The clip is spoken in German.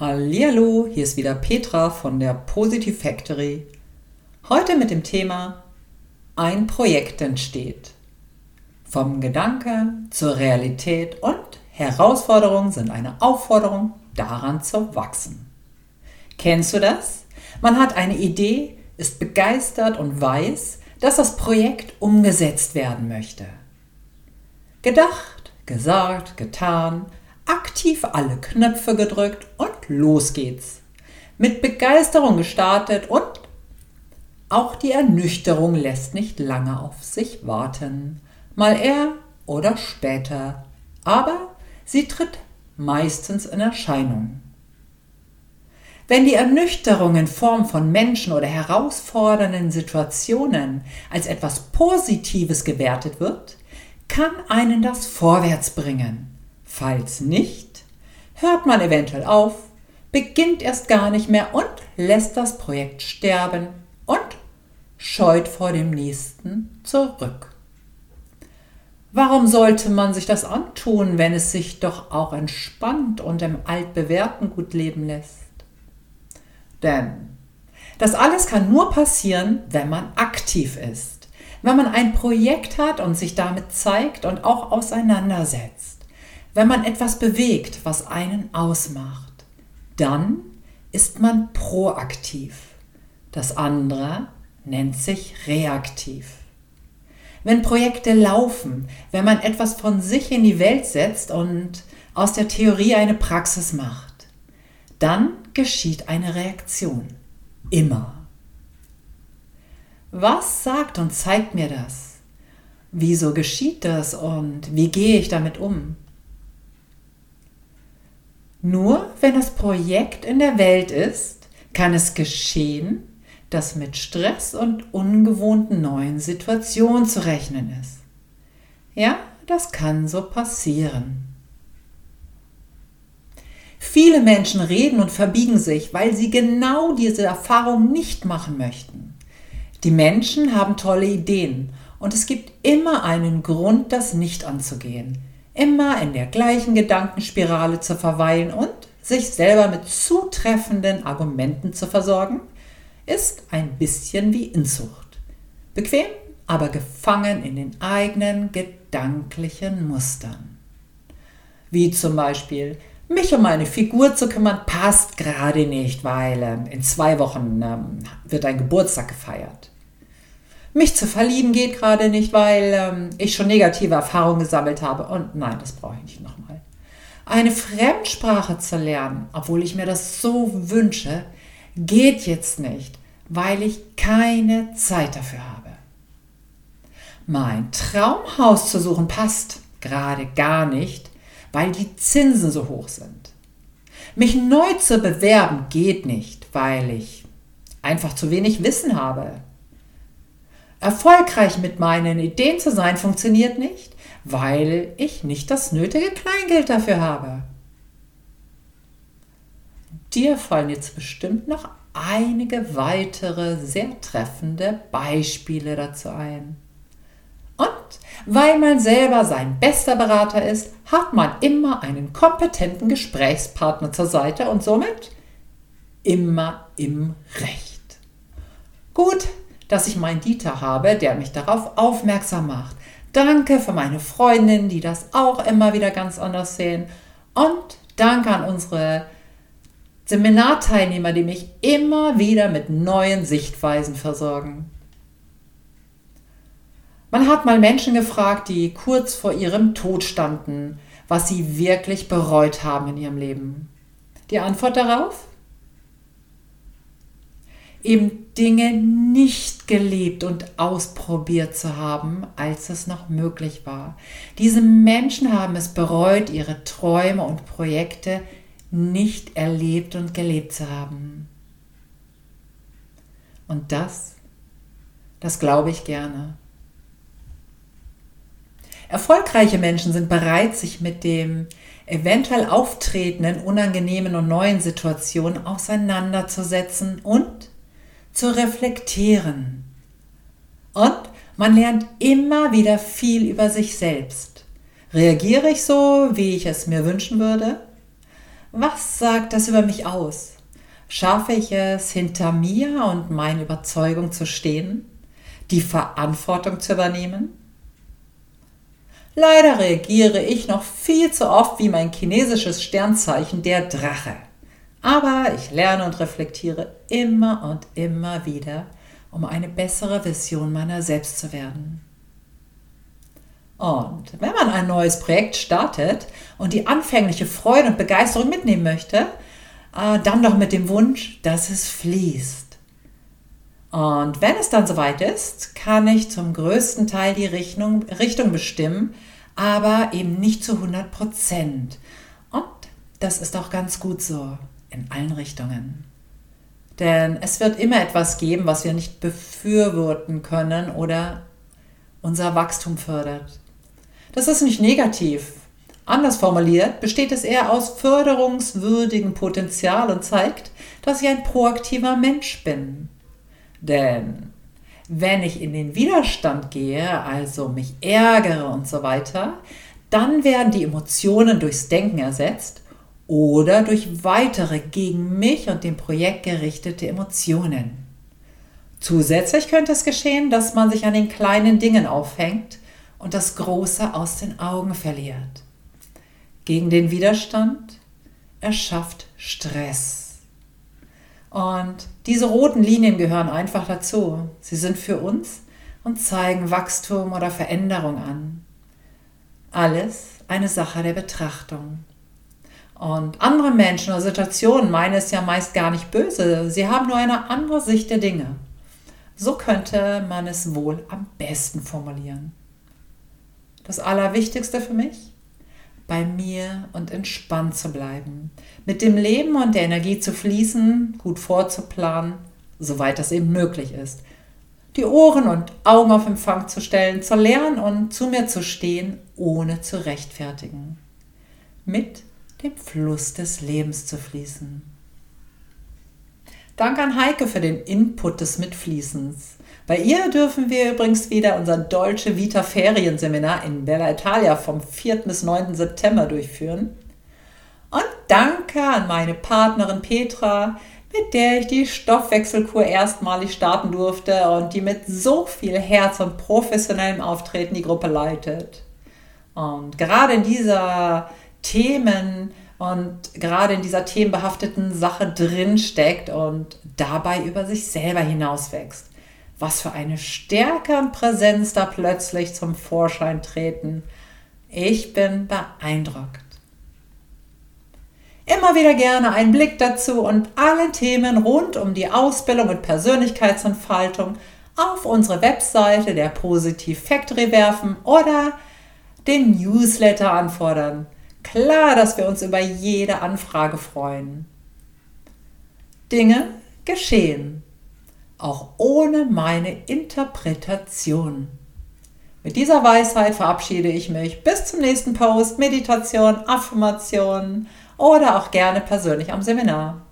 Hallihallo, hier ist wieder Petra von der Positive Factory. Heute mit dem Thema Ein Projekt entsteht. Vom Gedanke zur Realität und Herausforderungen sind eine Aufforderung, daran zu wachsen. Kennst du das? Man hat eine Idee, ist begeistert und weiß, dass das Projekt umgesetzt werden möchte. Gedacht, gesagt, getan, aktiv alle Knöpfe gedrückt und los geht's. Mit Begeisterung gestartet und auch die Ernüchterung lässt nicht lange auf sich warten. Mal eher oder später. Aber sie tritt meistens in Erscheinung. Wenn die Ernüchterung in Form von Menschen oder herausfordernden Situationen als etwas Positives gewertet wird, kann einen das vorwärts bringen. Falls nicht, hört man eventuell auf, beginnt erst gar nicht mehr und lässt das Projekt sterben und scheut vor dem nächsten zurück. Warum sollte man sich das antun, wenn es sich doch auch entspannt und im altbewährten gut leben lässt? Denn das alles kann nur passieren, wenn man aktiv ist, wenn man ein Projekt hat und sich damit zeigt und auch auseinandersetzt wenn man etwas bewegt, was einen ausmacht, dann ist man proaktiv. Das andere nennt sich reaktiv. Wenn Projekte laufen, wenn man etwas von sich in die Welt setzt und aus der Theorie eine Praxis macht, dann geschieht eine Reaktion. Immer. Was sagt und zeigt mir das? Wieso geschieht das und wie gehe ich damit um? Nur wenn das Projekt in der Welt ist, kann es geschehen, dass mit Stress und ungewohnten neuen Situationen zu rechnen ist. Ja, das kann so passieren. Viele Menschen reden und verbiegen sich, weil sie genau diese Erfahrung nicht machen möchten. Die Menschen haben tolle Ideen und es gibt immer einen Grund, das nicht anzugehen immer in der gleichen Gedankenspirale zu verweilen und sich selber mit zutreffenden Argumenten zu versorgen, ist ein bisschen wie Inzucht. Bequem, aber gefangen in den eigenen gedanklichen Mustern. Wie zum Beispiel, mich um meine Figur zu kümmern, passt gerade nicht, weil äh, in zwei Wochen ähm, wird ein Geburtstag gefeiert. Mich zu verlieben geht gerade nicht, weil ähm, ich schon negative Erfahrungen gesammelt habe. Und nein, das brauche ich nicht nochmal. Eine Fremdsprache zu lernen, obwohl ich mir das so wünsche, geht jetzt nicht, weil ich keine Zeit dafür habe. Mein Traumhaus zu suchen passt gerade gar nicht, weil die Zinsen so hoch sind. Mich neu zu bewerben geht nicht, weil ich einfach zu wenig Wissen habe Erfolgreich mit meinen Ideen zu sein funktioniert nicht, weil ich nicht das nötige Kleingeld dafür habe. Dir fallen jetzt bestimmt noch einige weitere sehr treffende Beispiele dazu ein. Und weil man selber sein bester Berater ist, hat man immer einen kompetenten Gesprächspartner zur Seite und somit immer im Recht. Gut, dass ich meinen Dieter habe, der mich darauf aufmerksam macht. Danke für meine Freundinnen, die das auch immer wieder ganz anders sehen. Und danke an unsere Seminarteilnehmer, die mich immer wieder mit neuen Sichtweisen versorgen. Man hat mal Menschen gefragt, die kurz vor ihrem Tod standen, was sie wirklich bereut haben in ihrem Leben. Die Antwort darauf? Eben Dinge nicht gelebt und ausprobiert zu haben, als es noch möglich war. Diese Menschen haben es bereut, ihre Träume und Projekte nicht erlebt und gelebt zu haben. Und das, das glaube ich gerne. Erfolgreiche Menschen sind bereit, sich mit dem eventuell auftretenden, unangenehmen und neuen Situationen auseinanderzusetzen und zu reflektieren. Und man lernt immer wieder viel über sich selbst. Reagiere ich so, wie ich es mir wünschen würde? Was sagt das über mich aus? Schaffe ich es, hinter mir und meinen Überzeugungen zu stehen? Die Verantwortung zu übernehmen? Leider reagiere ich noch viel zu oft wie mein chinesisches Sternzeichen, der Drache. Aber ich lerne und reflektiere immer und immer wieder, um eine bessere Version meiner selbst zu werden. Und wenn man ein neues Projekt startet und die anfängliche Freude und Begeisterung mitnehmen möchte, äh, dann doch mit dem Wunsch, dass es fließt. Und wenn es dann soweit ist, kann ich zum größten Teil die Richtung, Richtung bestimmen, aber eben nicht zu 100 Prozent. Und das ist auch ganz gut so in allen Richtungen. Denn es wird immer etwas geben, was wir nicht befürworten können oder unser Wachstum fördert. Das ist nicht negativ. Anders formuliert besteht es eher aus förderungswürdigem Potenzial und zeigt, dass ich ein proaktiver Mensch bin. Denn wenn ich in den Widerstand gehe, also mich ärgere und so weiter, dann werden die Emotionen durchs Denken ersetzt oder durch weitere gegen mich und dem Projekt gerichtete Emotionen. Zusätzlich könnte es geschehen, dass man sich an den kleinen Dingen aufhängt und das Große aus den Augen verliert. Gegen den Widerstand erschafft Stress. Und diese roten Linien gehören einfach dazu. Sie sind für uns und zeigen Wachstum oder Veränderung an. Alles eine Sache der Betrachtung. Und andere Menschen oder Situationen meinen es ja meist gar nicht böse. Sie haben nur eine andere Sicht der Dinge. So könnte man es wohl am besten formulieren. Das Allerwichtigste für mich? Bei mir und entspannt zu bleiben. Mit dem Leben und der Energie zu fließen, gut vorzuplanen, soweit das eben möglich ist. Die Ohren und Augen auf Empfang zu stellen, zu lernen und zu mir zu stehen, ohne zu rechtfertigen. Mit dem Fluss des Lebens zu fließen. Dank an Heike für den Input des Mitfließens. Bei ihr dürfen wir übrigens wieder unser Deutsche Vita Ferienseminar in Bella Italia vom 4. bis 9. September durchführen. Und danke an meine Partnerin Petra, mit der ich die Stoffwechselkur erstmalig starten durfte und die mit so viel Herz und professionellem Auftreten die Gruppe leitet. Und gerade in dieser Themen und gerade in dieser themenbehafteten Sache drin steckt und dabei über sich selber hinauswächst. Was für eine Stärke und Präsenz da plötzlich zum Vorschein treten. Ich bin beeindruckt. Immer wieder gerne einen Blick dazu und alle Themen rund um die Ausbildung und Persönlichkeitsentfaltung auf unsere Webseite der Positiv Factory werfen oder den Newsletter anfordern. Klar, dass wir uns über jede Anfrage freuen. Dinge geschehen, auch ohne meine Interpretation. Mit dieser Weisheit verabschiede ich mich bis zum nächsten Post, Meditation, Affirmation oder auch gerne persönlich am Seminar.